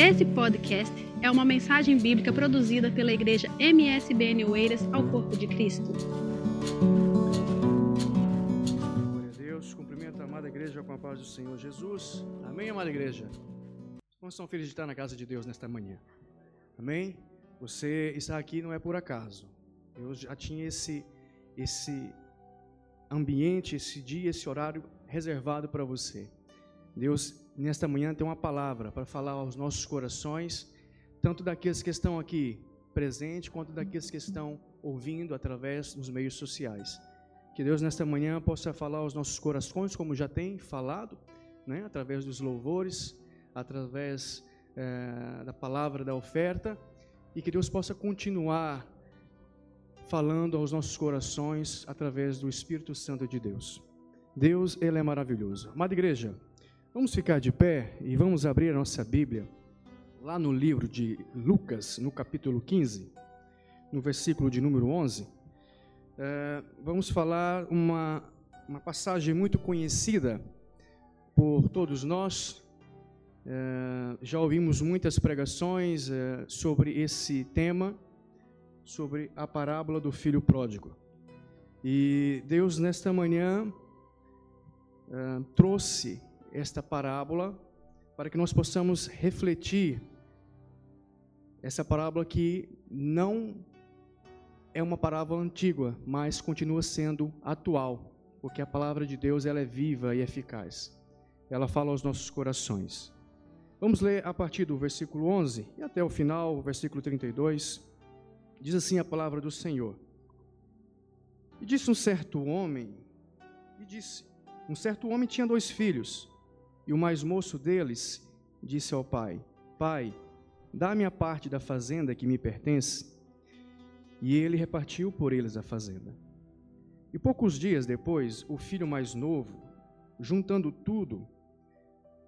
Esse podcast é uma mensagem bíblica produzida pela igreja MSBN Oeiras ao Corpo de Cristo. Glória a Deus, cumprimento a amada igreja com a paz do Senhor Jesus. Amém, amada igreja? Quantos estão felizes de estar na casa de Deus nesta manhã? Amém? Você está aqui não é por acaso. Deus já tinha esse, esse ambiente, esse dia, esse horário reservado para você. Deus, nesta manhã, tem uma palavra para falar aos nossos corações, tanto daqueles que estão aqui presentes, quanto daqueles que estão ouvindo através dos meios sociais. Que Deus, nesta manhã, possa falar aos nossos corações, como já tem falado, né, através dos louvores, através é, da palavra da oferta, e que Deus possa continuar falando aos nossos corações através do Espírito Santo de Deus. Deus, Ele é maravilhoso. Amada igreja, Vamos ficar de pé e vamos abrir a nossa Bíblia lá no livro de Lucas, no capítulo 15, no versículo de número 11. É, vamos falar uma, uma passagem muito conhecida por todos nós. É, já ouvimos muitas pregações é, sobre esse tema, sobre a parábola do filho pródigo. E Deus, nesta manhã, é, trouxe esta parábola para que nós possamos refletir essa parábola que não é uma parábola antiga, mas continua sendo atual, porque a palavra de Deus ela é viva e eficaz. Ela fala aos nossos corações. Vamos ler a partir do versículo 11 e até o final, o versículo 32. Diz assim a palavra do Senhor. E disse um certo homem, e disse: Um certo homem tinha dois filhos. E o mais moço deles disse ao pai: Pai, dá-me a parte da fazenda que me pertence. E ele repartiu por eles a fazenda. E poucos dias depois, o filho mais novo, juntando tudo,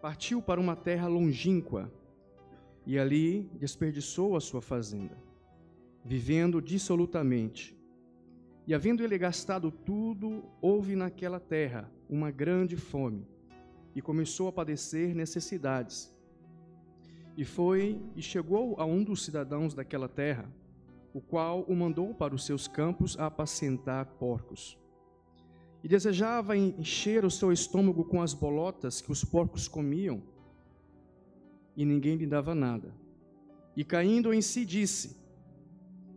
partiu para uma terra longínqua e ali desperdiçou a sua fazenda, vivendo dissolutamente. E havendo ele gastado tudo, houve naquela terra uma grande fome e começou a padecer necessidades. E foi e chegou a um dos cidadãos daquela terra, o qual o mandou para os seus campos a apacentar porcos. E desejava encher o seu estômago com as bolotas que os porcos comiam, e ninguém lhe dava nada. E caindo em si disse: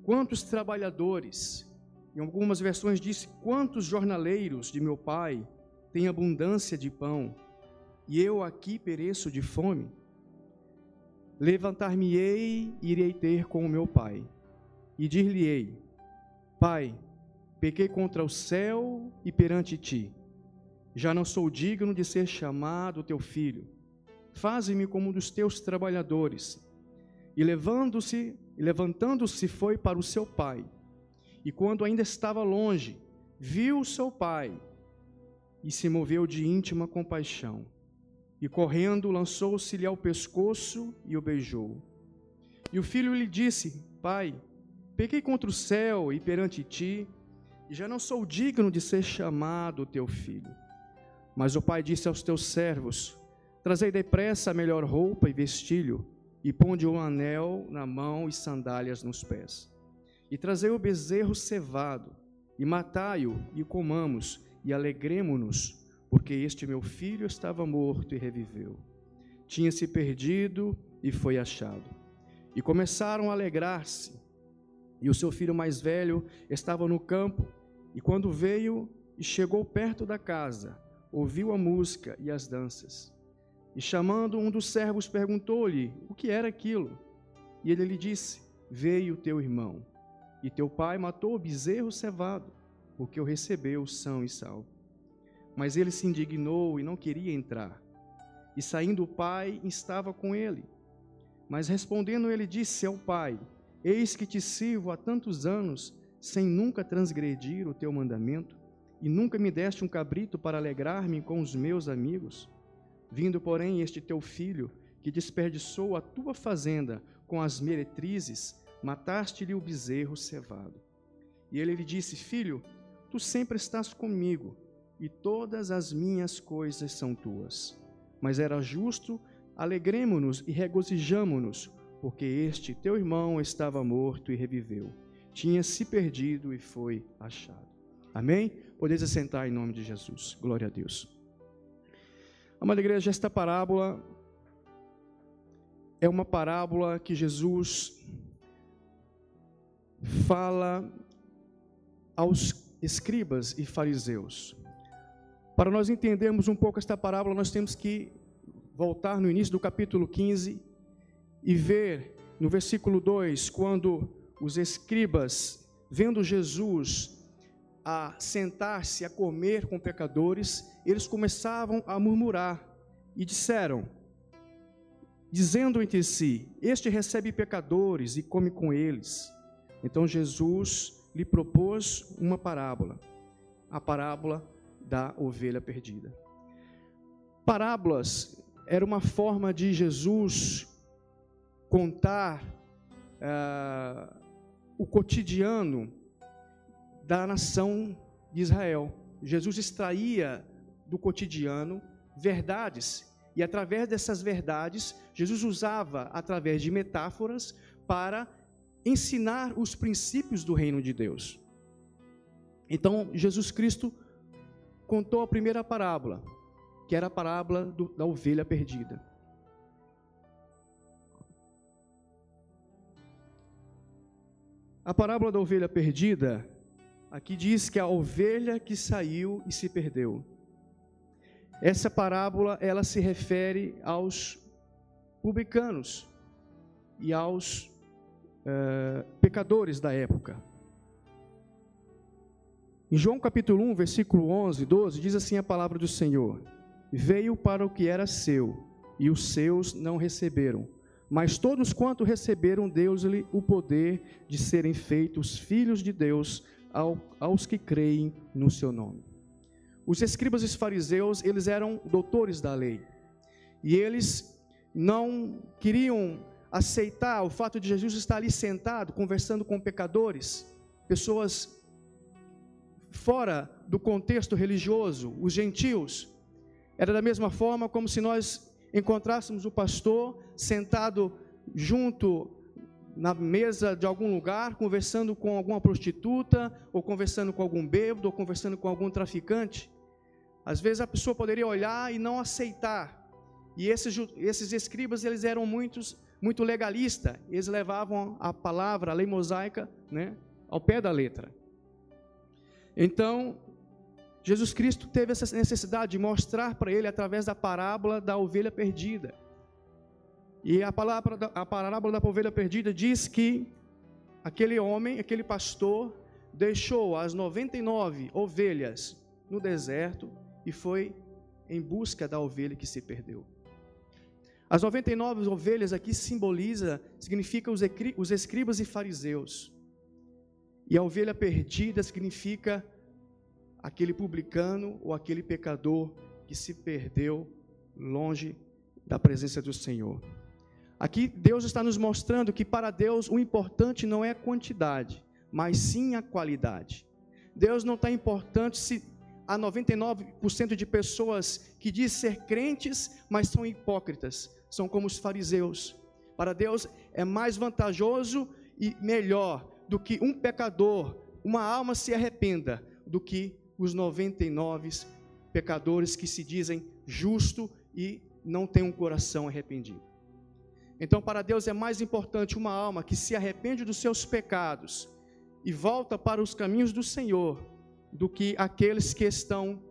Quantos trabalhadores, em algumas versões disse: Quantos jornaleiros de meu pai têm abundância de pão, e eu aqui pereço de fome? Levantar-me-ei e irei ter com o meu pai, e dir-lhe-ei: Pai, pequei contra o céu e perante ti. Já não sou digno de ser chamado teu filho. Faze-me como um dos teus trabalhadores. E levando-se, levantando-se foi para o seu pai. E quando ainda estava longe, viu o seu pai e se moveu de íntima compaixão e correndo, lançou-se-lhe ao pescoço e o beijou. E o filho lhe disse: Pai, pequei contra o céu e perante ti, e já não sou digno de ser chamado teu filho. Mas o pai disse aos teus servos: Trazei depressa a melhor roupa e vestilho, e ponde um anel na mão e sandálias nos pés. E trazei o bezerro cevado, e matai-o, e comamos, e alegremo-nos porque este meu filho estava morto e reviveu. Tinha se perdido e foi achado. E começaram a alegrar-se. E o seu filho mais velho estava no campo, e quando veio e chegou perto da casa, ouviu a música e as danças. E chamando um dos servos, perguntou-lhe o que era aquilo. E ele lhe disse: Veio teu irmão, e teu pai matou o bezerro cevado, porque o recebeu são e salvo. Mas ele se indignou e não queria entrar. E saindo o pai, estava com ele. Mas respondendo ele disse ao pai: Eis que te sirvo há tantos anos, sem nunca transgredir o teu mandamento, e nunca me deste um cabrito para alegrar-me com os meus amigos. Vindo, porém, este teu filho, que desperdiçou a tua fazenda com as meretrizes, mataste-lhe o bezerro cevado. E ele lhe disse: Filho, tu sempre estás comigo e todas as minhas coisas são tuas. Mas era justo alegremo-nos e regozijamo-nos, porque este teu irmão estava morto e reviveu, tinha se perdido e foi achado. Amém? Podeis assentar em nome de Jesus. Glória a Deus. Amada igreja, esta parábola é uma parábola que Jesus fala aos escribas e fariseus. Para nós entendermos um pouco esta parábola, nós temos que voltar no início do capítulo 15 e ver no versículo 2, quando os escribas, vendo Jesus a sentar-se a comer com pecadores, eles começavam a murmurar e disseram, dizendo entre si: Este recebe pecadores e come com eles. Então Jesus lhe propôs uma parábola, a parábola da ovelha perdida. Parábolas era uma forma de Jesus contar uh, o cotidiano da nação de Israel. Jesus extraía do cotidiano verdades e através dessas verdades, Jesus usava através de metáforas para ensinar os princípios do reino de Deus. Então, Jesus Cristo contou a primeira parábola, que era a parábola do, da ovelha perdida. A parábola da ovelha perdida, aqui diz que a ovelha que saiu e se perdeu. Essa parábola, ela se refere aos publicanos e aos uh, pecadores da época. Em João capítulo 1, versículo 11, 12, diz assim a palavra do Senhor: Veio para o que era seu, e os seus não receberam. Mas todos quanto receberam, Deus-lhe o poder de serem feitos filhos de Deus ao, aos que creem no seu nome. Os escribas e os fariseus, eles eram doutores da lei. E eles não queriam aceitar o fato de Jesus estar ali sentado, conversando com pecadores, pessoas fora do contexto religioso, os gentios. Era da mesma forma como se nós encontrássemos o pastor sentado junto na mesa de algum lugar, conversando com alguma prostituta, ou conversando com algum bêbado, ou conversando com algum traficante. Às vezes a pessoa poderia olhar e não aceitar. E esses, esses escribas, eles eram muitos, muito legalistas. Eles levavam a palavra, a lei mosaica, né, ao pé da letra. Então, Jesus Cristo teve essa necessidade de mostrar para ele através da parábola da ovelha perdida. E a, palavra, a parábola da ovelha perdida diz que aquele homem, aquele pastor, deixou as 99 ovelhas no deserto e foi em busca da ovelha que se perdeu. As 99 ovelhas aqui simboliza, significa os escribas e fariseus. E a ovelha perdida significa aquele publicano ou aquele pecador que se perdeu longe da presença do Senhor. Aqui Deus está nos mostrando que para Deus o importante não é a quantidade, mas sim a qualidade. Deus não está importante se há 99% de pessoas que dizem ser crentes, mas são hipócritas, são como os fariseus. Para Deus é mais vantajoso e melhor do que um pecador, uma alma se arrependa, do que os 99 pecadores que se dizem justo e não têm um coração arrependido. Então, para Deus é mais importante uma alma que se arrepende dos seus pecados e volta para os caminhos do Senhor, do que aqueles que estão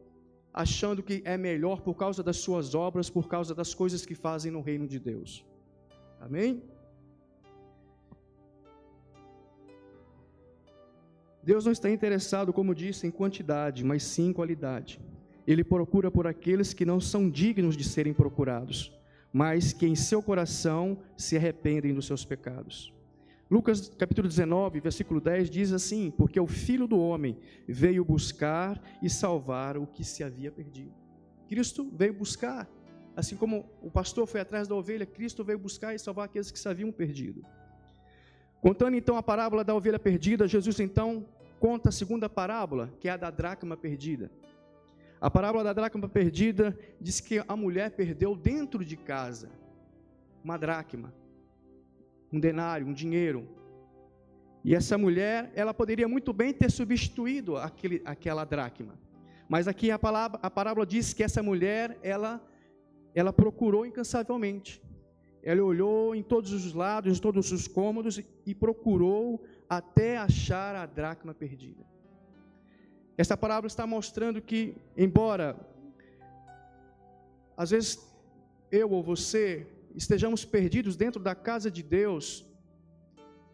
achando que é melhor por causa das suas obras, por causa das coisas que fazem no reino de Deus. Amém? Deus não está interessado, como disse, em quantidade, mas sim em qualidade. Ele procura por aqueles que não são dignos de serem procurados, mas que em seu coração se arrependem dos seus pecados. Lucas capítulo 19, versículo 10 diz assim: Porque o filho do homem veio buscar e salvar o que se havia perdido. Cristo veio buscar, assim como o pastor foi atrás da ovelha, Cristo veio buscar e salvar aqueles que se haviam perdido. Contando então a parábola da ovelha perdida, Jesus então conta a segunda parábola, que é a da dracma perdida. A parábola da dracma perdida diz que a mulher perdeu dentro de casa. uma dracma, um denário, um dinheiro. E essa mulher, ela poderia muito bem ter substituído aquele, aquela dracma. Mas aqui a, palavra, a parábola diz que essa mulher, ela, ela procurou incansavelmente. Ela olhou em todos os lados, em todos os cômodos e procurou até achar a dracma perdida. Essa parábola está mostrando que, embora às vezes eu ou você estejamos perdidos dentro da casa de Deus,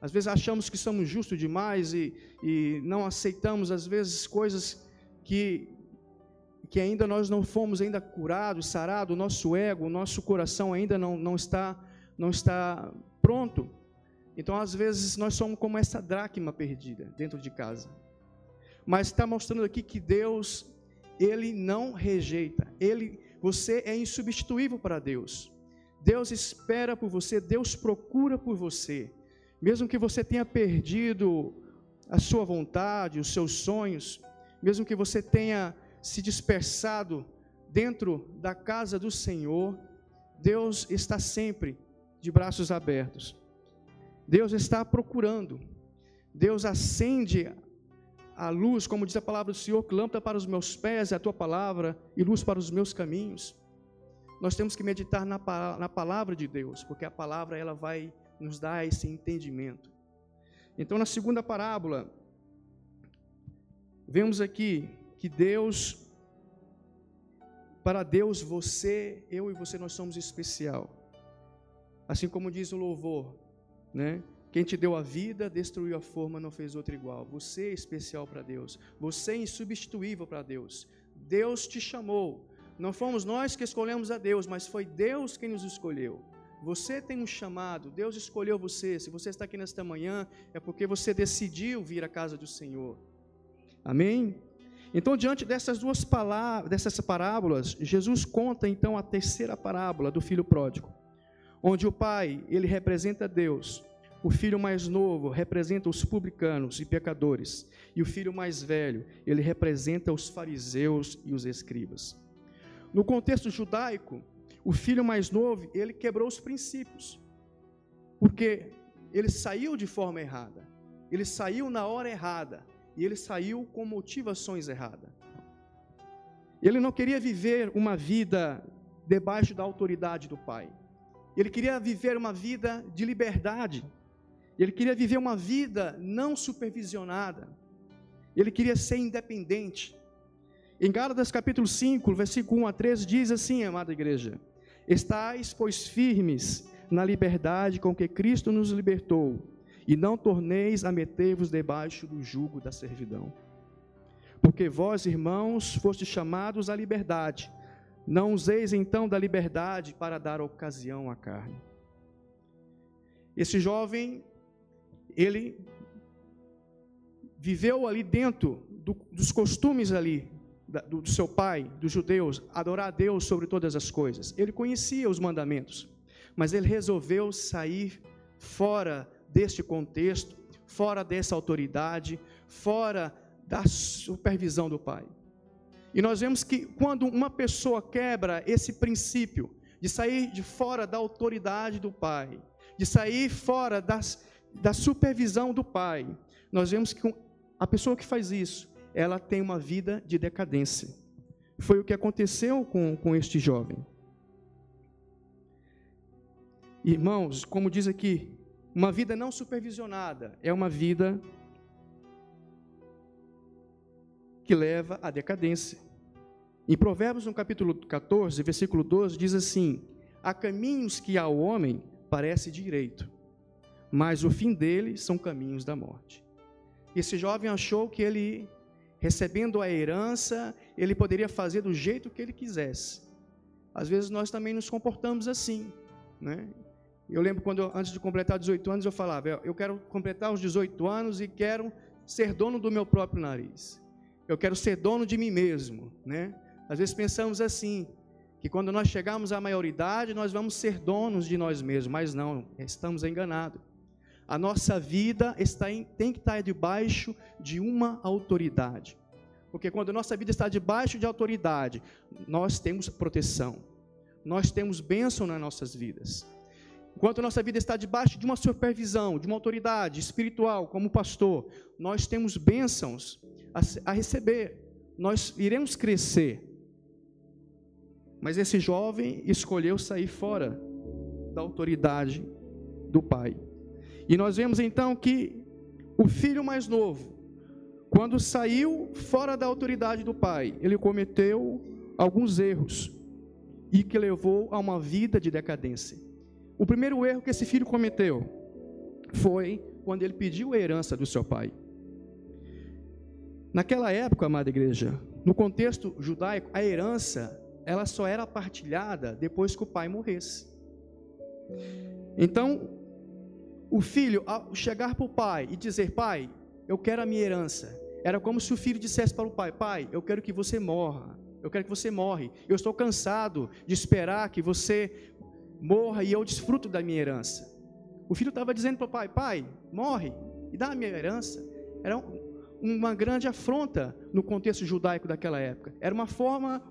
às vezes achamos que somos justos demais e, e não aceitamos, às vezes, coisas que, que ainda nós não fomos ainda curados, sarados, o nosso ego, o nosso coração ainda não, não, está, não está pronto. Então, às vezes, nós somos como essa dracma perdida dentro de casa. Mas está mostrando aqui que Deus, Ele não rejeita, Ele, você é insubstituível para Deus. Deus espera por você, Deus procura por você. Mesmo que você tenha perdido a sua vontade, os seus sonhos, mesmo que você tenha se dispersado dentro da casa do Senhor, Deus está sempre de braços abertos. Deus está procurando. Deus acende a luz, como diz a palavra do Senhor, lâmpada para os meus pés é a tua palavra e luz para os meus caminhos. Nós temos que meditar na, na palavra de Deus, porque a palavra ela vai nos dar esse entendimento. Então, na segunda parábola, vemos aqui que Deus, para Deus, você, eu e você, nós somos especial. Assim como diz o louvor, né? Quem te deu a vida, destruiu a forma, não fez outra igual. Você é especial para Deus. Você é insubstituível para Deus. Deus te chamou. Não fomos nós que escolhemos a Deus, mas foi Deus quem nos escolheu. Você tem um chamado, Deus escolheu você. Se você está aqui nesta manhã, é porque você decidiu vir à casa do Senhor. Amém? Então, diante dessas duas palavras, dessas parábolas, Jesus conta então a terceira parábola do filho pródigo, onde o pai, ele representa Deus, o filho mais novo representa os publicanos e pecadores, e o filho mais velho, ele representa os fariseus e os escribas. No contexto judaico, o filho mais novo, ele quebrou os princípios. Porque ele saiu de forma errada. Ele saiu na hora errada. E ele saiu com motivações erradas. Ele não queria viver uma vida debaixo da autoridade do pai. Ele queria viver uma vida de liberdade. Ele queria viver uma vida não supervisionada. Ele queria ser independente. Em Gálatas capítulo 5, versículo 1 a 13, diz assim, amada igreja: Estais, pois, firmes na liberdade com que Cristo nos libertou, e não torneis a meter-vos debaixo do jugo da servidão. Porque vós, irmãos, fostes chamados à liberdade, não useis então da liberdade para dar ocasião à carne. Esse jovem, ele viveu ali dentro do, dos costumes ali do seu pai, dos judeus, adorar a Deus sobre todas as coisas. Ele conhecia os mandamentos, mas ele resolveu sair fora deste contexto, fora dessa autoridade, fora da supervisão do pai. E nós vemos que quando uma pessoa quebra esse princípio de sair de fora da autoridade do pai, de sair fora das, da supervisão do pai, nós vemos que a pessoa que faz isso, ela tem uma vida de decadência. Foi o que aconteceu com, com este jovem. Irmãos, como diz aqui, uma vida não supervisionada é uma vida que leva à decadência. Em Provérbios, no capítulo 14, versículo 12, diz assim: Há caminhos que ao homem parece direito, mas o fim dele são caminhos da morte. Esse jovem achou que ele recebendo a herança, ele poderia fazer do jeito que ele quisesse. Às vezes nós também nos comportamos assim, né? Eu lembro quando antes de completar 18 anos eu falava, eu quero completar os 18 anos e quero ser dono do meu próprio nariz. Eu quero ser dono de mim mesmo, né? Às vezes pensamos assim, que quando nós chegarmos à maioridade, nós vamos ser donos de nós mesmos, mas não, estamos enganados. A nossa vida está em, tem que estar debaixo de uma autoridade. Porque quando a nossa vida está debaixo de autoridade, nós temos proteção. Nós temos bênção nas nossas vidas. Enquanto nossa vida está debaixo de uma supervisão, de uma autoridade espiritual, como pastor, nós temos bênçãos a, a receber, nós iremos crescer. Mas esse jovem escolheu sair fora da autoridade do pai. E nós vemos então que o filho mais novo, quando saiu fora da autoridade do pai, ele cometeu alguns erros e que levou a uma vida de decadência. O primeiro erro que esse filho cometeu foi quando ele pediu a herança do seu pai. Naquela época, amada igreja, no contexto judaico, a herança ela só era partilhada depois que o pai morresse. Então, o filho, ao chegar para o pai e dizer: Pai, eu quero a minha herança, era como se o filho dissesse para o pai: Pai, eu quero que você morra, eu quero que você morre, eu estou cansado de esperar que você morra e eu desfruto da minha herança. O filho estava dizendo para o pai: Pai, morre e dá a minha herança. Era uma grande afronta no contexto judaico daquela época. Era uma forma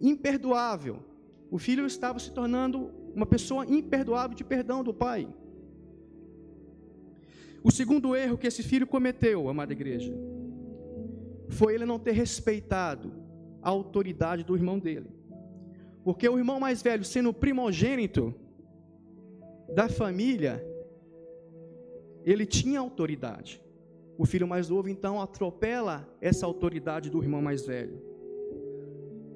imperdoável. O filho estava se tornando uma pessoa imperdoável de perdão do pai. O segundo erro que esse filho cometeu, amada igreja, foi ele não ter respeitado a autoridade do irmão dele. Porque o irmão mais velho, sendo primogênito da família, ele tinha autoridade. O filho mais novo então atropela essa autoridade do irmão mais velho.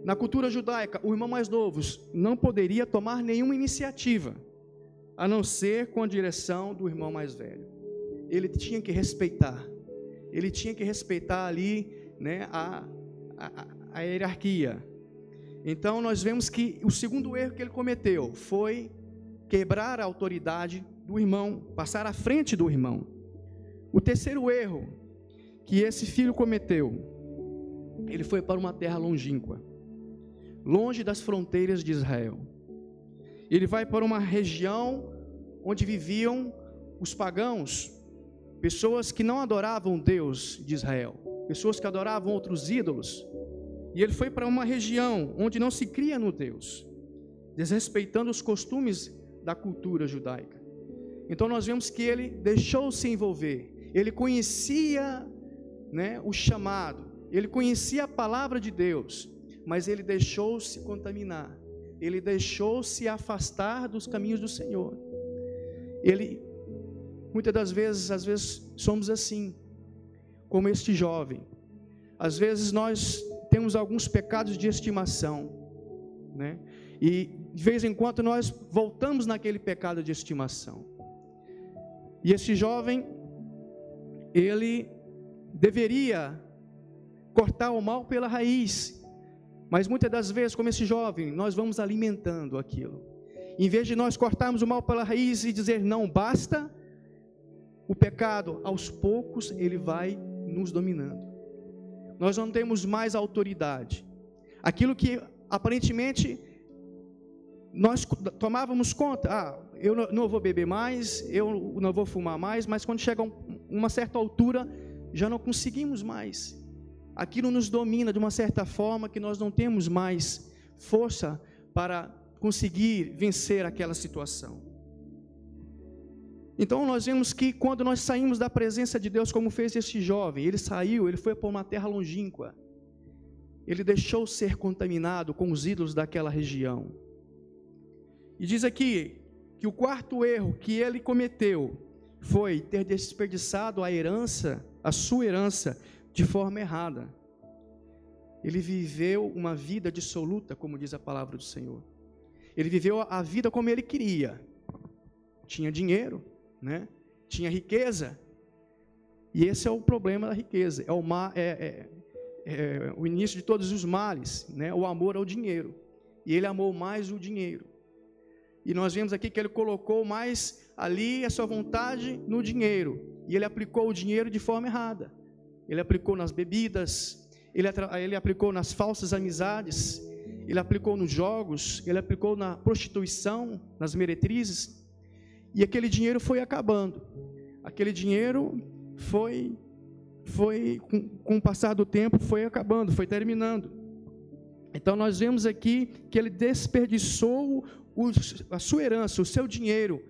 Na cultura judaica, o irmão mais novo não poderia tomar nenhuma iniciativa, a não ser com a direção do irmão mais velho. Ele tinha que respeitar, ele tinha que respeitar ali né, a, a, a hierarquia, então nós vemos que o segundo erro que ele cometeu foi quebrar a autoridade do irmão, passar à frente do irmão. O terceiro erro que esse filho cometeu, ele foi para uma terra longínqua, longe das fronteiras de Israel. Ele vai para uma região onde viviam os pagãos, pessoas que não adoravam Deus de Israel, pessoas que adoravam outros ídolos. E ele foi para uma região onde não se cria no Deus, desrespeitando os costumes da cultura judaica. Então nós vemos que ele deixou se envolver. Ele conhecia, né, o chamado. Ele conhecia a palavra de Deus, mas ele deixou-se contaminar. Ele deixou-se afastar dos caminhos do Senhor. Ele muitas das vezes, às vezes somos assim, como este jovem. Às vezes nós temos alguns pecados de estimação, né? E de vez em quando nós voltamos naquele pecado de estimação. E esse jovem, ele deveria cortar o mal pela raiz, mas muitas das vezes, como esse jovem, nós vamos alimentando aquilo. Em vez de nós cortarmos o mal pela raiz e dizer não basta, o pecado aos poucos ele vai nos dominando nós não temos mais autoridade. Aquilo que aparentemente nós tomávamos conta, ah, eu não vou beber mais, eu não vou fumar mais, mas quando chega uma certa altura, já não conseguimos mais. Aquilo nos domina de uma certa forma que nós não temos mais força para conseguir vencer aquela situação. Então nós vemos que quando nós saímos da presença de Deus, como fez este jovem, ele saiu, ele foi para uma terra longínqua. Ele deixou ser contaminado com os ídolos daquela região. E diz aqui que o quarto erro que ele cometeu foi ter desperdiçado a herança, a sua herança, de forma errada. Ele viveu uma vida dissoluta, como diz a palavra do Senhor. Ele viveu a vida como ele queria. Tinha dinheiro, né? tinha riqueza. E esse é o problema da riqueza, é o, ma, é, é, é o início de todos os males, né? o amor ao dinheiro. E ele amou mais o dinheiro. E nós vemos aqui que ele colocou mais ali a sua vontade no dinheiro. E ele aplicou o dinheiro de forma errada. Ele aplicou nas bebidas, ele, ele aplicou nas falsas amizades, ele aplicou nos jogos, ele aplicou na prostituição, nas meretrizes. E aquele dinheiro foi acabando. Aquele dinheiro foi, foi com, com o passar do tempo, foi acabando, foi terminando. Então nós vemos aqui que ele desperdiçou o, a sua herança, o seu dinheiro,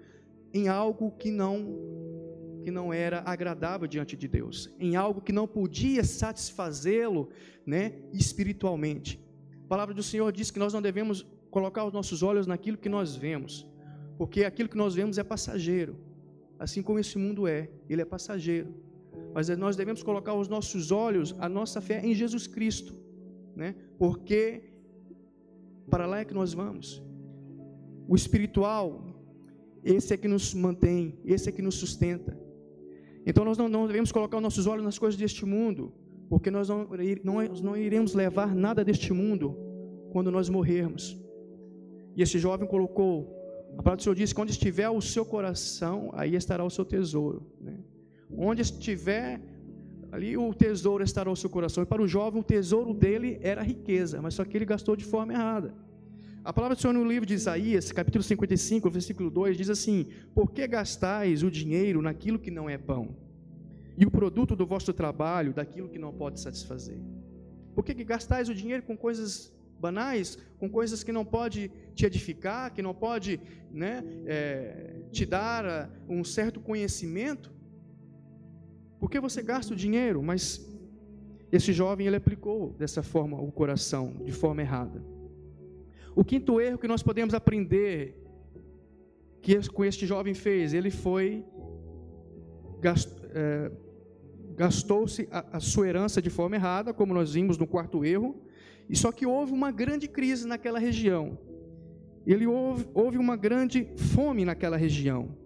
em algo que não que não era agradável diante de Deus, em algo que não podia satisfazê-lo, né, espiritualmente. A palavra do Senhor diz que nós não devemos colocar os nossos olhos naquilo que nós vemos, porque aquilo que nós vemos é passageiro, assim como esse mundo é, ele é passageiro. Mas nós devemos colocar os nossos olhos, a nossa fé em Jesus Cristo, né? Porque para lá é que nós vamos. O espiritual, esse é que nos mantém, esse é que nos sustenta. Então nós não, não devemos colocar os nossos olhos nas coisas deste mundo, porque nós não, não, não iremos levar nada deste mundo quando nós morrermos. E esse jovem colocou, a palavra do Senhor diz: quando estiver o seu coração, aí estará o seu tesouro. Né? Onde estiver, ali o tesouro estará o seu coração. E para o jovem, o tesouro dele era riqueza, mas só que ele gastou de forma errada. A palavra do Senhor no livro de Isaías, capítulo 55, versículo 2, diz assim: Por que gastais o dinheiro naquilo que não é pão? E o produto do vosso trabalho daquilo que não pode satisfazer? Por que, que gastais o dinheiro com coisas banais, com coisas que não pode te edificar, que não pode né, é, te dar ah, um certo conhecimento? Por que você gasta o dinheiro? Mas esse jovem ele aplicou dessa forma o coração, de forma errada. O quinto erro que nós podemos aprender que este jovem fez, ele foi é, gastou-se a sua herança de forma errada, como nós vimos no quarto erro, e só que houve uma grande crise naquela região. Ele houve, houve uma grande fome naquela região.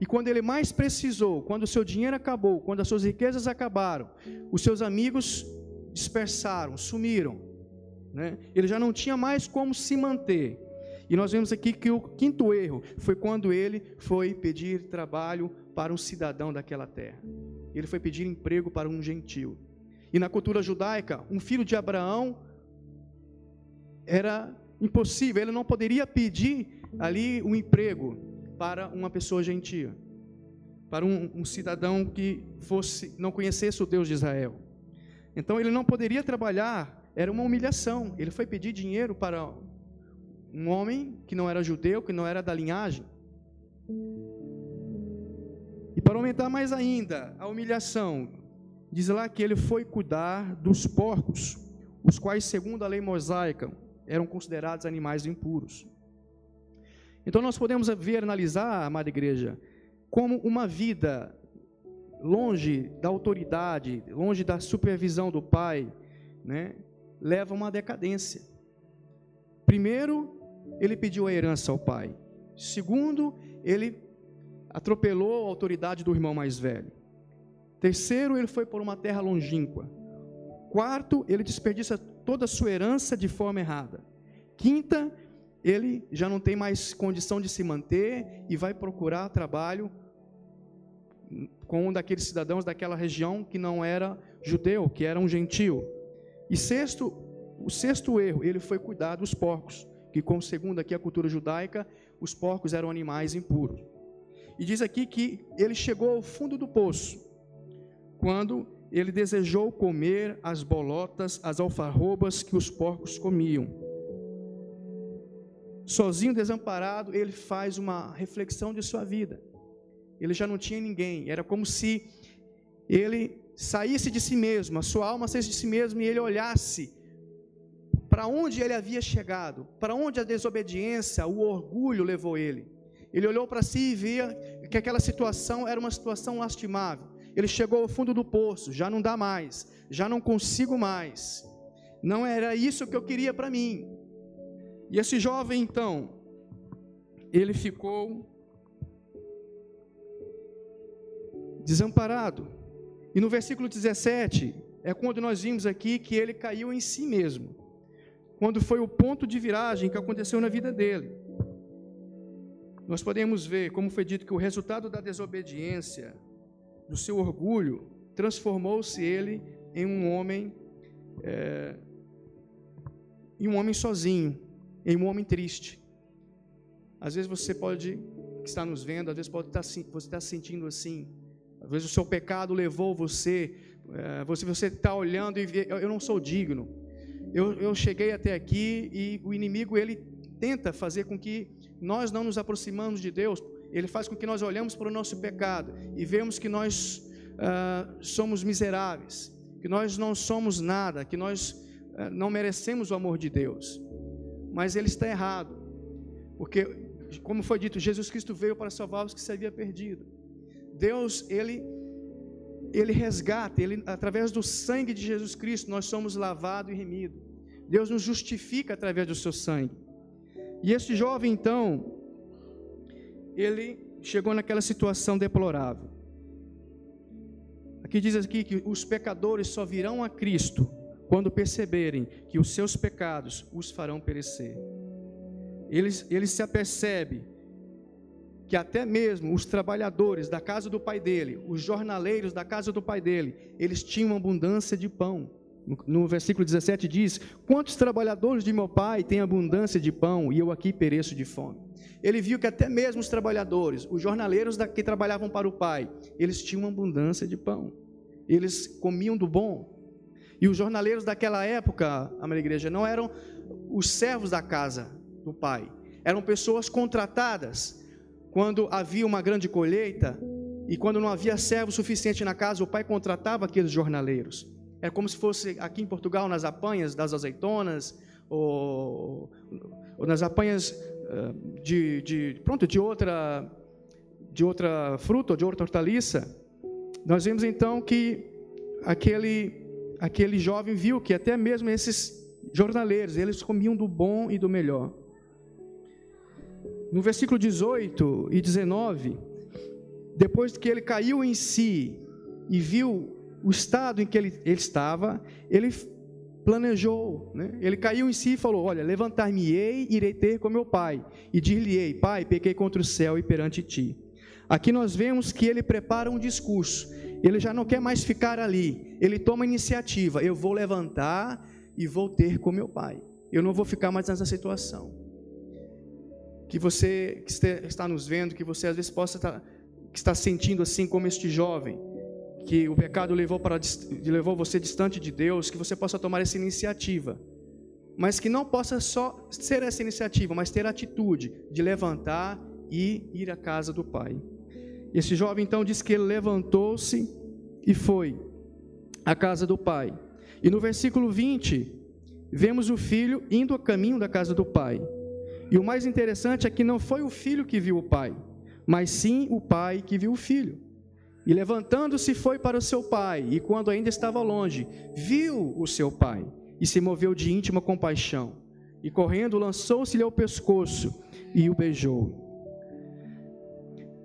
E quando ele mais precisou, quando o seu dinheiro acabou, quando as suas riquezas acabaram, os seus amigos dispersaram, sumiram. Né? Ele já não tinha mais como se manter. E nós vemos aqui que o quinto erro foi quando ele foi pedir trabalho para um cidadão daquela terra. Ele foi pedir emprego para um gentil. E na cultura judaica, um filho de Abraão era impossível, ele não poderia pedir ali um emprego para uma pessoa gentil, para um, um cidadão que fosse não conhecesse o Deus de Israel. Então ele não poderia trabalhar era uma humilhação. Ele foi pedir dinheiro para um homem que não era judeu, que não era da linhagem. E para aumentar mais ainda a humilhação, diz lá que ele foi cuidar dos porcos, os quais, segundo a lei mosaica, eram considerados animais impuros. Então nós podemos ver, analisar, amada igreja, como uma vida longe da autoridade, longe da supervisão do pai, né? leva a uma decadência. Primeiro, ele pediu a herança ao pai. Segundo, ele atropelou a autoridade do irmão mais velho. Terceiro, ele foi por uma terra longínqua. Quarto, ele desperdiça toda a sua herança de forma errada. Quinta, ele já não tem mais condição de se manter e vai procurar trabalho com um daqueles cidadãos daquela região que não era judeu, que era um gentio. E sexto, o sexto erro, ele foi cuidar dos porcos, que como segundo aqui a cultura judaica, os porcos eram animais impuros. E diz aqui que ele chegou ao fundo do poço, quando ele desejou comer as bolotas, as alfarrobas que os porcos comiam. Sozinho, desamparado, ele faz uma reflexão de sua vida. Ele já não tinha ninguém, era como se ele saísse de si mesmo, a sua alma saísse de si mesmo e ele olhasse para onde ele havia chegado, para onde a desobediência, o orgulho levou ele. Ele olhou para si e via que aquela situação era uma situação lastimável. Ele chegou ao fundo do poço, já não dá mais, já não consigo mais. Não era isso que eu queria para mim. E esse jovem então, ele ficou desamparado. E no versículo 17, é quando nós vimos aqui que ele caiu em si mesmo. Quando foi o ponto de viragem que aconteceu na vida dele. Nós podemos ver, como foi dito, que o resultado da desobediência, do seu orgulho, transformou-se ele em um homem, é, em um homem sozinho, em um homem triste. Às vezes você pode, está nos vendo, às vezes pode estar, você está se sentindo assim, às vezes o seu pecado levou você, é, você você está olhando e vê, eu não sou digno. Eu, eu cheguei até aqui e o inimigo ele tenta fazer com que nós não nos aproximamos de Deus. Ele faz com que nós olhamos para o nosso pecado e vemos que nós uh, somos miseráveis, que nós não somos nada, que nós uh, não merecemos o amor de Deus. Mas ele está errado, porque, como foi dito, Jesus Cristo veio para salvar os que se havia perdido. Deus, ele ele resgata, ele, através do sangue de Jesus Cristo, nós somos lavados e remidos. Deus nos justifica através do seu sangue. E esse jovem, então, ele chegou naquela situação deplorável. Aqui diz aqui que os pecadores só virão a Cristo quando perceberem que os seus pecados os farão perecer. Ele, ele se apercebe que até mesmo os trabalhadores da casa do pai dele, os jornaleiros da casa do pai dele, eles tinham abundância de pão. No, versículo 17 diz: Quantos trabalhadores de meu pai têm abundância de pão e eu aqui pereço de fome? Ele viu que até mesmo os trabalhadores, os jornaleiros que trabalhavam para o pai, eles tinham abundância de pão, eles comiam do bom. E os jornaleiros daquela época, a minha igreja, não eram os servos da casa do pai, eram pessoas contratadas quando havia uma grande colheita e quando não havia servo suficiente na casa, o pai contratava aqueles jornaleiros. É como se fosse aqui em Portugal, nas apanhas das azeitonas, ou, ou nas apanhas uh, de, de, pronto, de outra, de outra fruta, ou de outra hortaliça. Nós vemos então que aquele, aquele jovem viu que até mesmo esses jornaleiros, eles comiam do bom e do melhor. No versículo 18 e 19, depois que ele caiu em si e viu o estado em que ele, ele estava, ele planejou, né? ele caiu em si e falou: Olha, levantar-me-ei, irei ter com meu pai, e dir-lhe-ei: Pai, pequei contra o céu e perante ti. Aqui nós vemos que ele prepara um discurso, ele já não quer mais ficar ali, ele toma iniciativa: Eu vou levantar e vou ter com meu pai, eu não vou ficar mais nessa situação. Que você que está nos vendo, que você às vezes possa estar que está sentindo assim como este jovem, que o pecado levou para levou você distante de Deus, que você possa tomar essa iniciativa. Mas que não possa só ser essa iniciativa, mas ter a atitude de levantar e ir à casa do Pai. Esse jovem então diz que ele levantou-se e foi à casa do Pai. E no versículo 20, vemos o filho indo a caminho da casa do Pai. E o mais interessante é que não foi o filho que viu o pai, mas sim o pai que viu o filho. E levantando-se foi para o seu pai, e quando ainda estava longe, viu o seu pai, e se moveu de íntima compaixão. E correndo, lançou-se-lhe ao pescoço e o beijou.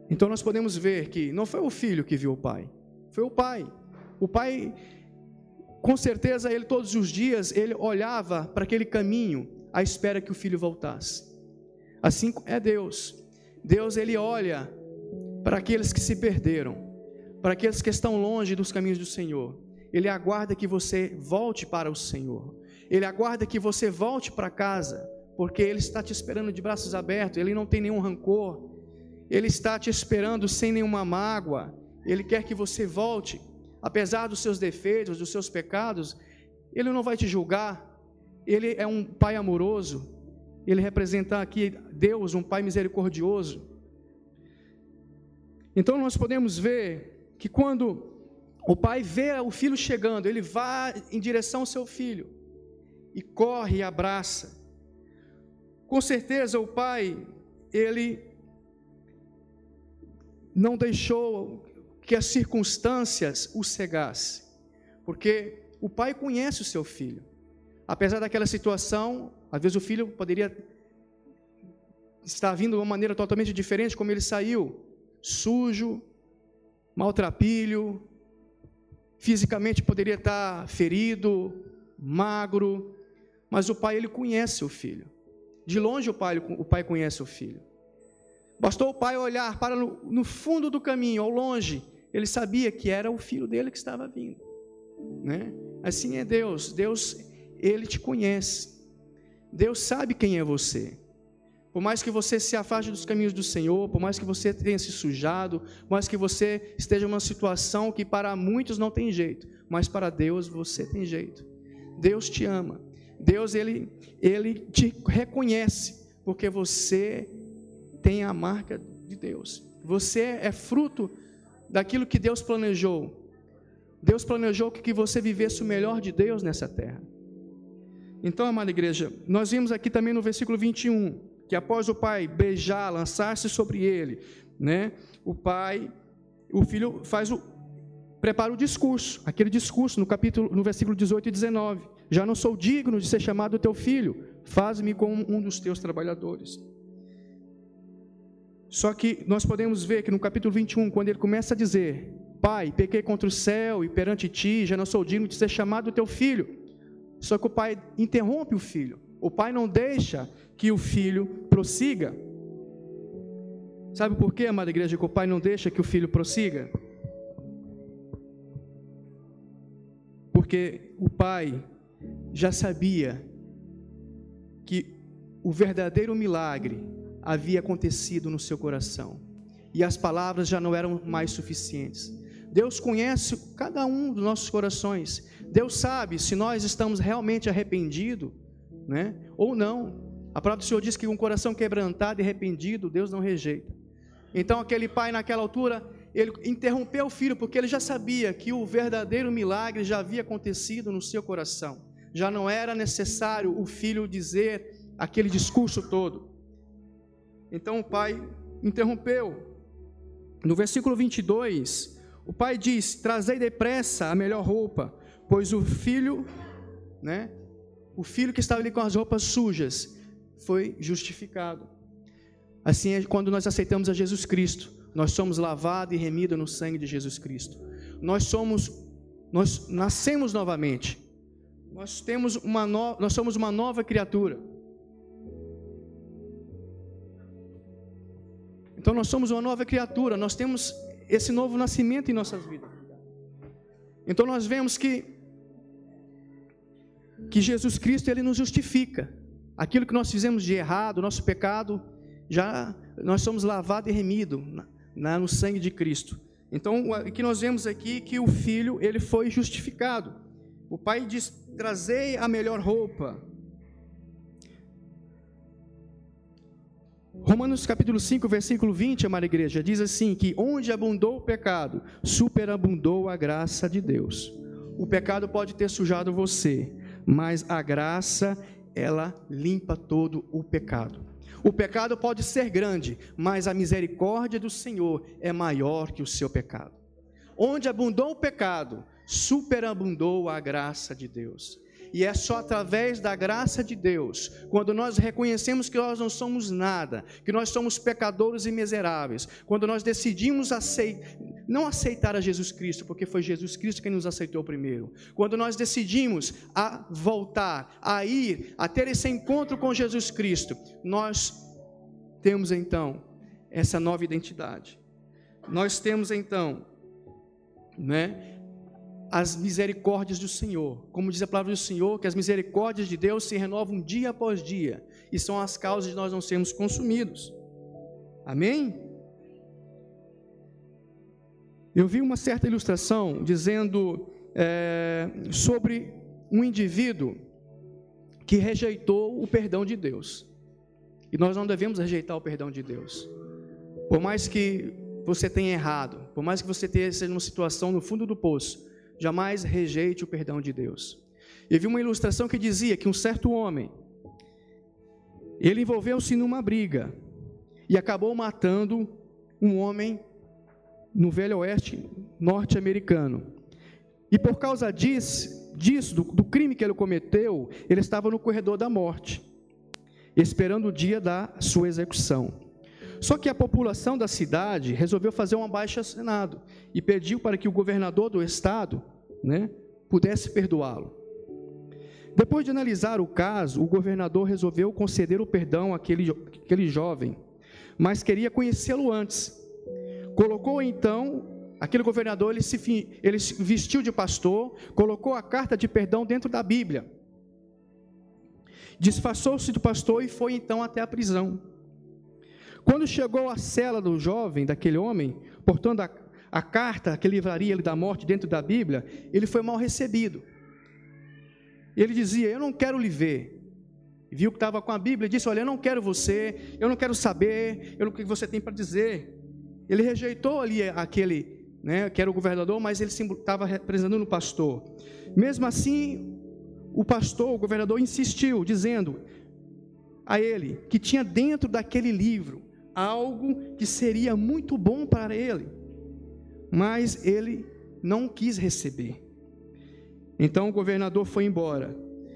Então nós podemos ver que não foi o filho que viu o pai, foi o pai. O pai, com certeza, ele todos os dias ele olhava para aquele caminho à espera que o filho voltasse. Assim é Deus. Deus ele olha para aqueles que se perderam, para aqueles que estão longe dos caminhos do Senhor. Ele aguarda que você volte para o Senhor. Ele aguarda que você volte para casa, porque ele está te esperando de braços abertos. Ele não tem nenhum rancor. Ele está te esperando sem nenhuma mágoa. Ele quer que você volte, apesar dos seus defeitos, dos seus pecados. Ele não vai te julgar. Ele é um pai amoroso ele representa aqui Deus, um Pai misericordioso. Então nós podemos ver que quando o pai vê o filho chegando, ele vai em direção ao seu filho e corre e abraça. Com certeza o pai, ele não deixou que as circunstâncias o cegassem, porque o pai conhece o seu filho. Apesar daquela situação, às vezes o filho poderia estar vindo de uma maneira totalmente diferente como ele saiu, sujo, maltrapilho, fisicamente poderia estar ferido, magro, mas o pai ele conhece o filho. De longe o pai, o pai conhece o filho. Bastou o pai olhar para no, no fundo do caminho, ao longe, ele sabia que era o filho dele que estava vindo. Né? Assim é Deus. Deus, ele te conhece. Deus sabe quem é você. Por mais que você se afaste dos caminhos do Senhor, por mais que você tenha se sujado, por mais que você esteja numa situação que para muitos não tem jeito, mas para Deus você tem jeito. Deus te ama. Deus ele ele te reconhece porque você tem a marca de Deus. Você é fruto daquilo que Deus planejou. Deus planejou que você vivesse o melhor de Deus nessa terra. Então, amada igreja, nós vimos aqui também no versículo 21, que após o pai beijar, lançar-se sobre ele, né? O pai, o filho faz o prepara o discurso, aquele discurso no capítulo, no versículo 18 e 19. Já não sou digno de ser chamado teu filho, faz-me como um dos teus trabalhadores. Só que nós podemos ver que no capítulo 21, quando ele começa a dizer: Pai, pequei contra o céu e perante ti, já não sou digno de ser chamado teu filho. Só que o pai interrompe o filho. O pai não deixa que o filho prossiga. Sabe por quê, amada igreja, que o pai não deixa que o filho prossiga? Porque o pai já sabia que o verdadeiro milagre havia acontecido no seu coração e as palavras já não eram mais suficientes. Deus conhece cada um dos nossos corações. Deus sabe se nós estamos realmente arrependidos, né? Ou não. A palavra do Senhor diz que um coração quebrantado e arrependido, Deus não rejeita. Então aquele pai naquela altura, ele interrompeu o filho porque ele já sabia que o verdadeiro milagre já havia acontecido no seu coração. Já não era necessário o filho dizer aquele discurso todo. Então o pai interrompeu. No versículo 22, o pai diz: Trazei depressa a melhor roupa, pois o filho, né, o filho que estava ali com as roupas sujas, foi justificado. Assim é quando nós aceitamos a Jesus Cristo, nós somos lavados e remidos no sangue de Jesus Cristo. Nós somos, nós nascemos novamente. Nós temos uma no, nós somos uma nova criatura. Então nós somos uma nova criatura, nós temos esse novo nascimento em nossas vidas. Então nós vemos que que Jesus Cristo ele nos justifica. Aquilo que nós fizemos de errado, nosso pecado, já nós somos lavados e remidos no sangue de Cristo. Então, o que nós vemos aqui que o filho ele foi justificado. O pai diz: "Trazei a melhor roupa, Romanos capítulo 5, versículo 20, amada igreja, diz assim: que onde abundou o pecado, superabundou a graça de Deus. O pecado pode ter sujado você, mas a graça, ela limpa todo o pecado. O pecado pode ser grande, mas a misericórdia do Senhor é maior que o seu pecado. Onde abundou o pecado, superabundou a graça de Deus. E é só através da graça de Deus, quando nós reconhecemos que nós não somos nada, que nós somos pecadores e miseráveis, quando nós decidimos aceitar, não aceitar a Jesus Cristo, porque foi Jesus Cristo quem nos aceitou primeiro. Quando nós decidimos a voltar, a ir, a ter esse encontro com Jesus Cristo, nós temos então essa nova identidade. Nós temos então, né, as misericórdias do Senhor. Como diz a palavra do Senhor, que as misericórdias de Deus se renovam dia após dia e são as causas de nós não sermos consumidos. Amém? Eu vi uma certa ilustração dizendo é, sobre um indivíduo que rejeitou o perdão de Deus. E nós não devemos rejeitar o perdão de Deus. Por mais que você tenha errado, por mais que você esteja numa situação no fundo do poço, jamais rejeite o perdão de Deus. E vi uma ilustração que dizia que um certo homem, ele envolveu-se numa briga e acabou matando um homem no Velho Oeste norte-americano. E por causa disso, disso do, do crime que ele cometeu, ele estava no corredor da morte, esperando o dia da sua execução. Só que a população da cidade resolveu fazer um abaixo-assinado e pediu para que o governador do estado né, pudesse perdoá-lo. Depois de analisar o caso, o governador resolveu conceder o perdão àquele, àquele jovem, mas queria conhecê-lo antes. Colocou então, aquele governador, ele se, ele se vestiu de pastor, colocou a carta de perdão dentro da Bíblia. Disfarçou-se do pastor e foi então até a prisão. Quando chegou à cela do jovem, daquele homem, portando a, a carta que livraria ele da morte dentro da Bíblia, ele foi mal recebido. Ele dizia: Eu não quero lhe ver. viu que estava com a Bíblia e disse: Olha, eu não quero você, eu não quero saber eu, o que você tem para dizer. Ele rejeitou ali aquele, né, que era o governador, mas ele estava representando o pastor. Mesmo assim, o pastor, o governador, insistiu, dizendo a ele que tinha dentro daquele livro algo que seria muito bom para ele, mas ele não quis receber. Então o governador foi embora,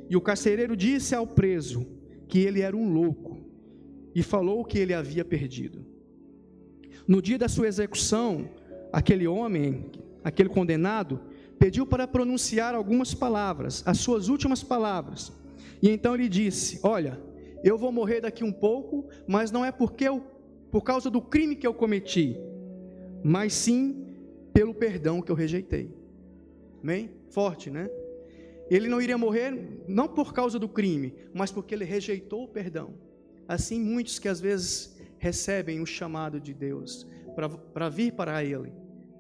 e o carcereiro disse ao preso que ele era um louco, e falou que ele havia perdido. No dia da sua execução, aquele homem, aquele condenado, pediu para pronunciar algumas palavras, as suas últimas palavras. E então ele disse: Olha, eu vou morrer daqui um pouco, mas não é porque eu, por causa do crime que eu cometi, mas sim pelo perdão que eu rejeitei. Amém? Forte, né? Ele não iria morrer não por causa do crime, mas porque ele rejeitou o perdão. Assim, muitos que às vezes recebem o chamado de Deus para vir para Ele,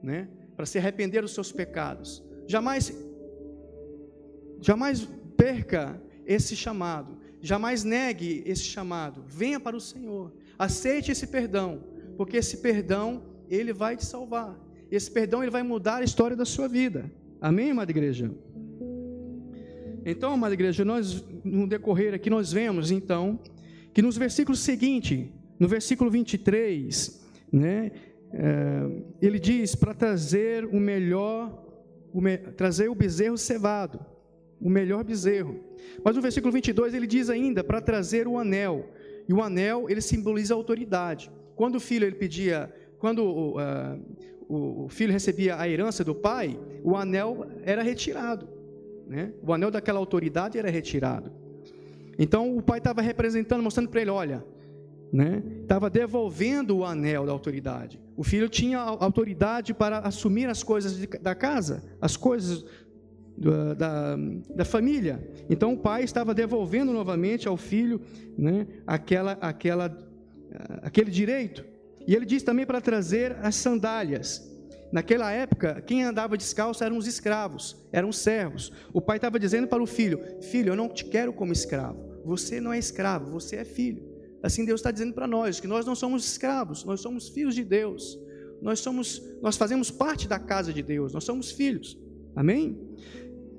né? para se arrepender dos seus pecados, Jamais, jamais perca esse chamado. Jamais negue esse chamado. Venha para o Senhor. Aceite esse perdão, porque esse perdão ele vai te salvar. Esse perdão ele vai mudar a história da sua vida. Amém, amada igreja. Então, amada igreja, nós no decorrer aqui nós vemos então que nos versículos seguintes, no versículo 23, né, é, ele diz para trazer o melhor o me, trazer o bezerro cevado, o melhor bezerro. Mas no versículo 22 ele diz ainda para trazer o anel. E o anel ele simboliza a autoridade. Quando o filho ele pedia, quando uh, o filho recebia a herança do pai, o anel era retirado. Né? O anel daquela autoridade era retirado. Então o pai estava representando, mostrando para ele: olha, né? Estava devolvendo o anel da autoridade. O filho tinha autoridade para assumir as coisas da casa, as coisas da, da, da, família. Então o pai estava devolvendo novamente ao filho né, aquela, aquela, aquele direito. E ele diz também para trazer as sandálias. Naquela época, quem andava descalço eram os escravos, eram os servos. O pai estava dizendo para o filho: Filho, eu não te quero como escravo. Você não é escravo, você é filho. Assim Deus está dizendo para nós que nós não somos escravos, nós somos filhos de Deus. Nós somos, nós fazemos parte da casa de Deus, nós somos filhos. Amém?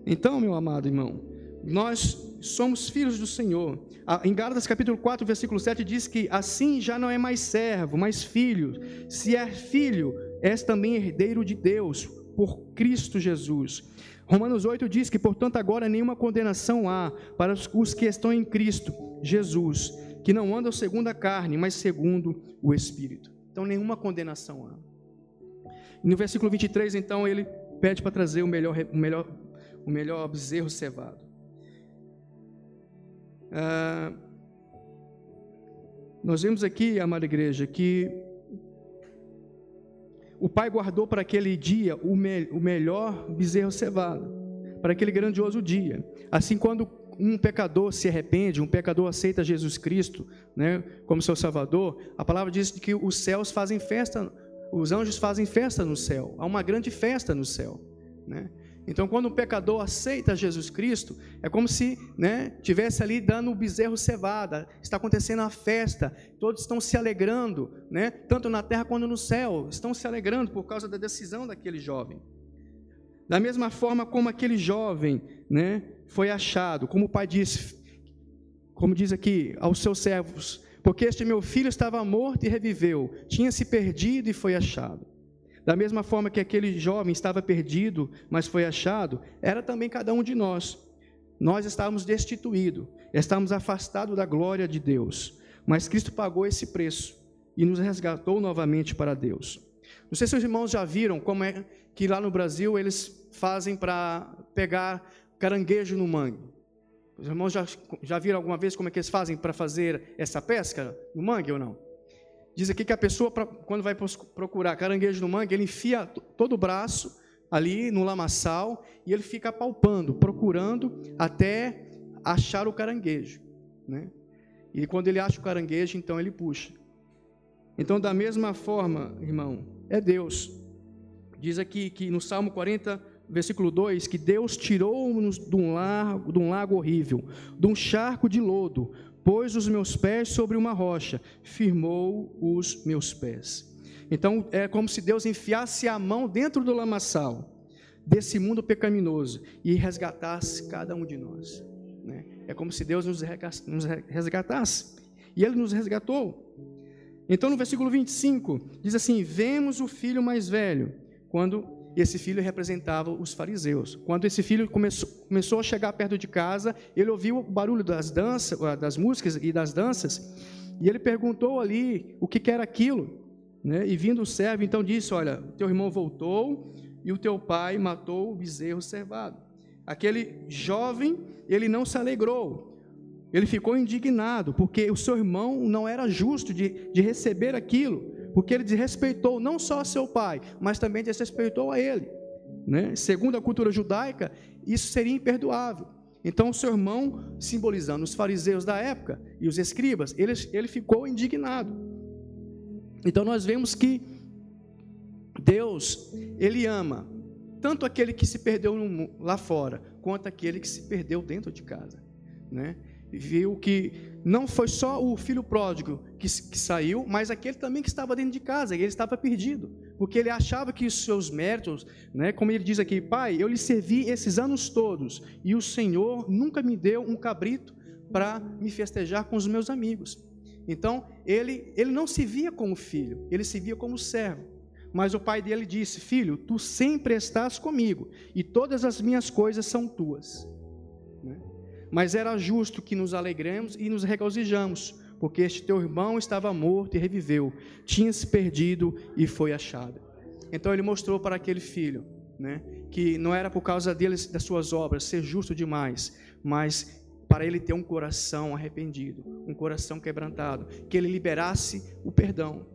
Então, meu amado irmão, nós somos filhos do Senhor. Em Gálatas capítulo 4, versículo 7 diz que assim já não é mais servo, mas filho. Se é filho, és também herdeiro de Deus por Cristo Jesus. Romanos 8 diz que, portanto, agora nenhuma condenação há para os que estão em Cristo Jesus que não andam segundo a carne, mas segundo o Espírito. Então, nenhuma condenação há. E no versículo 23, então, ele pede para trazer o melhor, o melhor, o melhor bezerro cevado. Ah, nós vemos aqui, amada igreja, que o pai guardou para aquele dia o, me, o melhor bezerro cevado, para aquele grandioso dia. Assim, quando um pecador se arrepende, um pecador aceita Jesus Cristo né, como seu Salvador, a palavra diz que os céus fazem festa, os anjos fazem festa no céu, há uma grande festa no céu. Né? Então, quando um pecador aceita Jesus Cristo, é como se né, tivesse ali dando o bezerro cevada, está acontecendo a festa, todos estão se alegrando, né, tanto na terra quanto no céu, estão se alegrando por causa da decisão daquele jovem. Da mesma forma como aquele jovem né, foi achado, como o pai disse, como diz aqui, aos seus servos, porque este meu filho estava morto e reviveu, tinha se perdido e foi achado. Da mesma forma que aquele jovem estava perdido, mas foi achado, era também cada um de nós. Nós estávamos destituídos, estávamos afastados da glória de Deus, mas Cristo pagou esse preço e nos resgatou novamente para Deus. Não sei se os irmãos já viram como é que lá no Brasil eles fazem para pegar caranguejo no mangue. Os irmãos já, já viram alguma vez como é que eles fazem para fazer essa pesca no mangue ou não? Diz aqui que a pessoa, quando vai procurar caranguejo no mangue, ele enfia todo o braço ali no lamaçal e ele fica palpando, procurando até achar o caranguejo. Né? E quando ele acha o caranguejo, então ele puxa. Então, da mesma forma, irmão, é Deus. Diz aqui que no Salmo 40, versículo 2, que Deus tirou-nos de um de um lago horrível, de um charco de lodo, pôs os meus pés sobre uma rocha, firmou os meus pés. Então é como se Deus enfiasse a mão dentro do lamaçal desse mundo pecaminoso e resgatasse cada um de nós. Né? É como se Deus nos resgatasse. E Ele nos resgatou. Então no versículo 25 diz assim: Vemos o filho mais velho, quando esse filho representava os fariseus. Quando esse filho começou, começou a chegar perto de casa, ele ouviu o barulho das danças, das músicas e das danças, e ele perguntou ali o que, que era aquilo. Né? E vindo o servo, então disse: Olha, teu irmão voltou e o teu pai matou o bezerro cevado. Aquele jovem, ele não se alegrou, ele ficou indignado, porque o seu irmão não era justo de, de receber aquilo porque ele desrespeitou não só a seu pai, mas também desrespeitou a ele. Né? Segundo a cultura judaica, isso seria imperdoável. Então, o seu irmão, simbolizando os fariseus da época e os escribas, ele, ele ficou indignado. Então, nós vemos que Deus, Ele ama tanto aquele que se perdeu lá fora, quanto aquele que se perdeu dentro de casa. Né? viu que não foi só o filho pródigo que, que, saiu, mas aquele também que estava dentro de casa, ele estava perdido, porque ele achava que os seus méritos, né, como ele diz aqui, pai, eu lhe servi esses anos todos, e o Senhor nunca me deu um cabrito para me festejar com os meus amigos. Então, ele, ele não se via como filho, ele se via como servo. Mas o pai dele disse: Filho, tu sempre estás comigo, e todas as minhas coisas são tuas. Mas era justo que nos alegremos e nos regozijamos, porque este teu irmão estava morto e reviveu, tinha se perdido e foi achado. Então ele mostrou para aquele filho, né, que não era por causa dele das suas obras ser justo demais, mas para ele ter um coração arrependido, um coração quebrantado, que ele liberasse o perdão.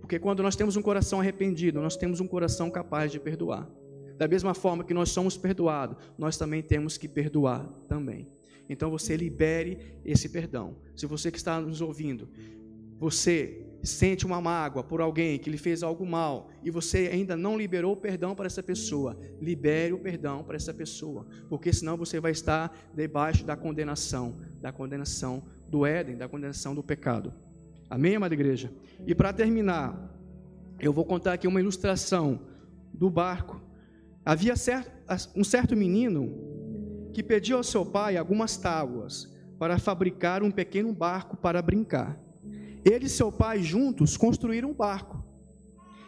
Porque quando nós temos um coração arrependido, nós temos um coração capaz de perdoar. Da mesma forma que nós somos perdoados, nós também temos que perdoar também. Então você libere esse perdão. Se você que está nos ouvindo, você sente uma mágoa por alguém que lhe fez algo mal e você ainda não liberou o perdão para essa pessoa, libere o perdão para essa pessoa, porque senão você vai estar debaixo da condenação, da condenação do Éden, da condenação do pecado. Amém, amada igreja? E para terminar, eu vou contar aqui uma ilustração do barco. Havia um certo menino que pediu ao seu pai algumas tábuas para fabricar um pequeno barco para brincar. Ele e seu pai juntos construíram um barco.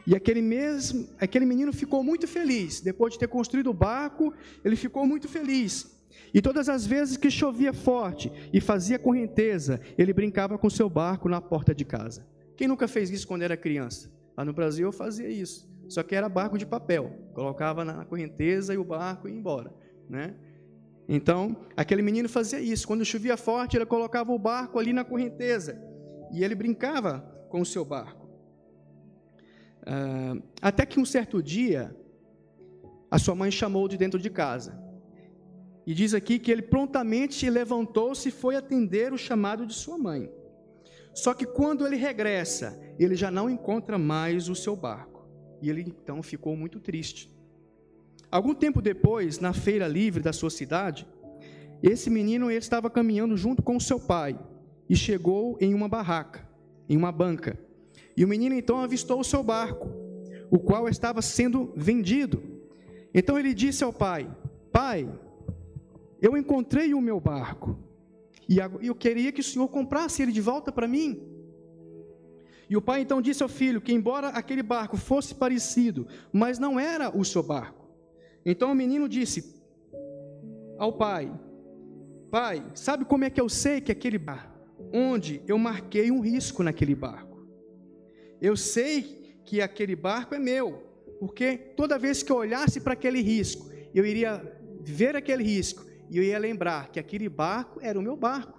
E aquele mesmo, aquele menino ficou muito feliz. Depois de ter construído o barco, ele ficou muito feliz. E todas as vezes que chovia forte e fazia correnteza, ele brincava com seu barco na porta de casa. Quem nunca fez isso quando era criança? Lá no Brasil eu fazia isso. Só que era barco de papel. Colocava na correnteza e o barco ia embora, né? Então, aquele menino fazia isso. Quando chovia forte, ele colocava o barco ali na correnteza e ele brincava com o seu barco. Uh, até que um certo dia, a sua mãe chamou de dentro de casa. E diz aqui que ele prontamente levantou-se e foi atender o chamado de sua mãe. Só que quando ele regressa, ele já não encontra mais o seu barco. E ele então ficou muito triste. Algum tempo depois, na feira livre da sua cidade, esse menino ele estava caminhando junto com seu pai e chegou em uma barraca, em uma banca. E o menino então avistou o seu barco, o qual estava sendo vendido. Então ele disse ao pai: Pai, eu encontrei o meu barco e eu queria que o senhor comprasse ele de volta para mim. E o pai então disse ao filho que, embora aquele barco fosse parecido, mas não era o seu barco. Então o menino disse ao pai: Pai, sabe como é que eu sei que aquele barco, onde eu marquei um risco naquele barco? Eu sei que aquele barco é meu, porque toda vez que eu olhasse para aquele risco, eu iria ver aquele risco e eu ia lembrar que aquele barco era o meu barco.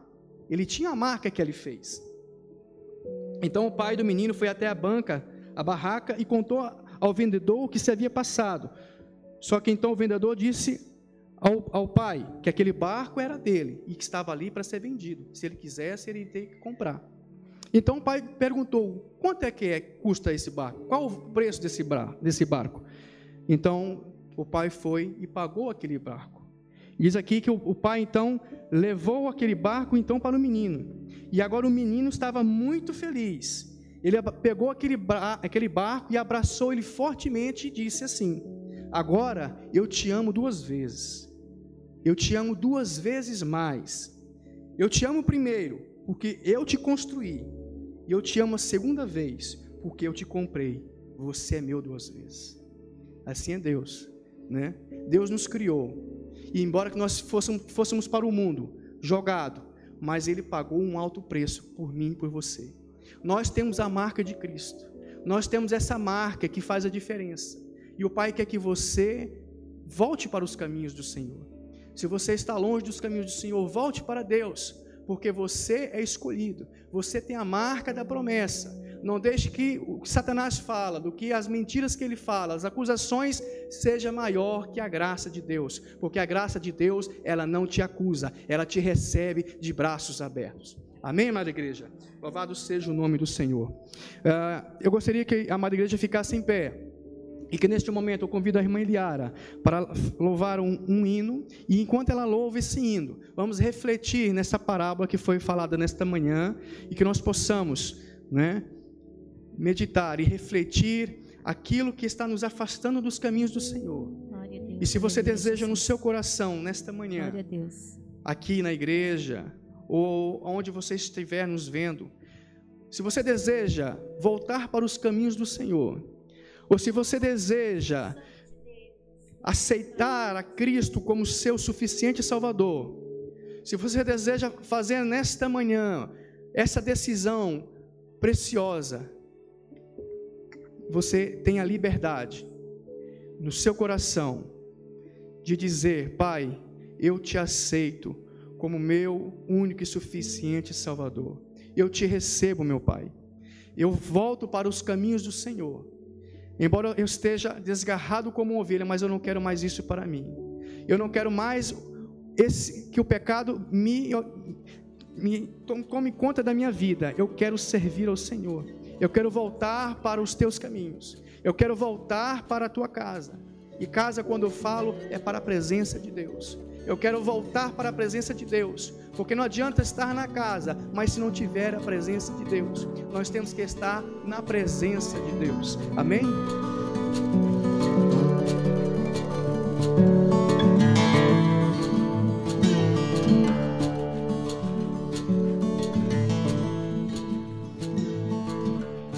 Ele tinha a marca que ele fez. Então o pai do menino foi até a banca, a barraca, e contou ao vendedor o que se havia passado. Só que então o vendedor disse ao, ao pai que aquele barco era dele e que estava ali para ser vendido. Se ele quisesse, ele teria que comprar. Então o pai perguntou: quanto é que é, custa esse barco? Qual o preço desse, desse barco? Então o pai foi e pagou aquele barco. Diz aqui que o, o pai então levou aquele barco então para o menino. E agora o menino estava muito feliz. Ele pegou aquele, aquele barco e abraçou ele fortemente e disse assim: Agora eu te amo duas vezes. Eu te amo duas vezes mais. Eu te amo primeiro, porque eu te construí. E eu te amo a segunda vez, porque eu te comprei. Você é meu duas vezes. Assim é Deus, né? Deus nos criou. E embora que nós fôssemos, fôssemos para o mundo jogado, mas ele pagou um alto preço por mim e por você. Nós temos a marca de Cristo. Nós temos essa marca que faz a diferença. E o Pai quer que você volte para os caminhos do Senhor. Se você está longe dos caminhos do Senhor, volte para Deus, porque você é escolhido. Você tem a marca da promessa. Não deixe que o que Satanás fala, do que as mentiras que ele fala, as acusações, seja maior que a graça de Deus, porque a graça de Deus, ela não te acusa, ela te recebe de braços abertos. Amém, amada igreja? Louvado seja o nome do Senhor. Uh, eu gostaria que a amada igreja ficasse em pé. E que neste momento eu convido a irmã Eliara para louvar um, um, hino, e enquanto ela louva esse hino, vamos refletir nessa parábola que foi falada nesta manhã, e que nós possamos né, meditar e refletir aquilo que está nos afastando dos caminhos do Senhor. E se você deseja no seu coração, nesta manhã, aqui na igreja, ou onde você estiver nos vendo, se você deseja voltar para os caminhos do Senhor, ou se você deseja aceitar a Cristo como seu suficiente Salvador, se você deseja fazer nesta manhã essa decisão preciosa, você tem a liberdade no seu coração de dizer: Pai, eu te aceito como meu único e suficiente Salvador. Eu te recebo, meu Pai. Eu volto para os caminhos do Senhor. Embora eu esteja desgarrado como ovelha, mas eu não quero mais isso para mim. Eu não quero mais esse, que o pecado me, me tome conta da minha vida. Eu quero servir ao Senhor. Eu quero voltar para os teus caminhos. Eu quero voltar para a tua casa. E casa, quando eu falo, é para a presença de Deus. Eu quero voltar para a presença de Deus, porque não adianta estar na casa, mas se não tiver a presença de Deus, nós temos que estar na presença de Deus. Amém?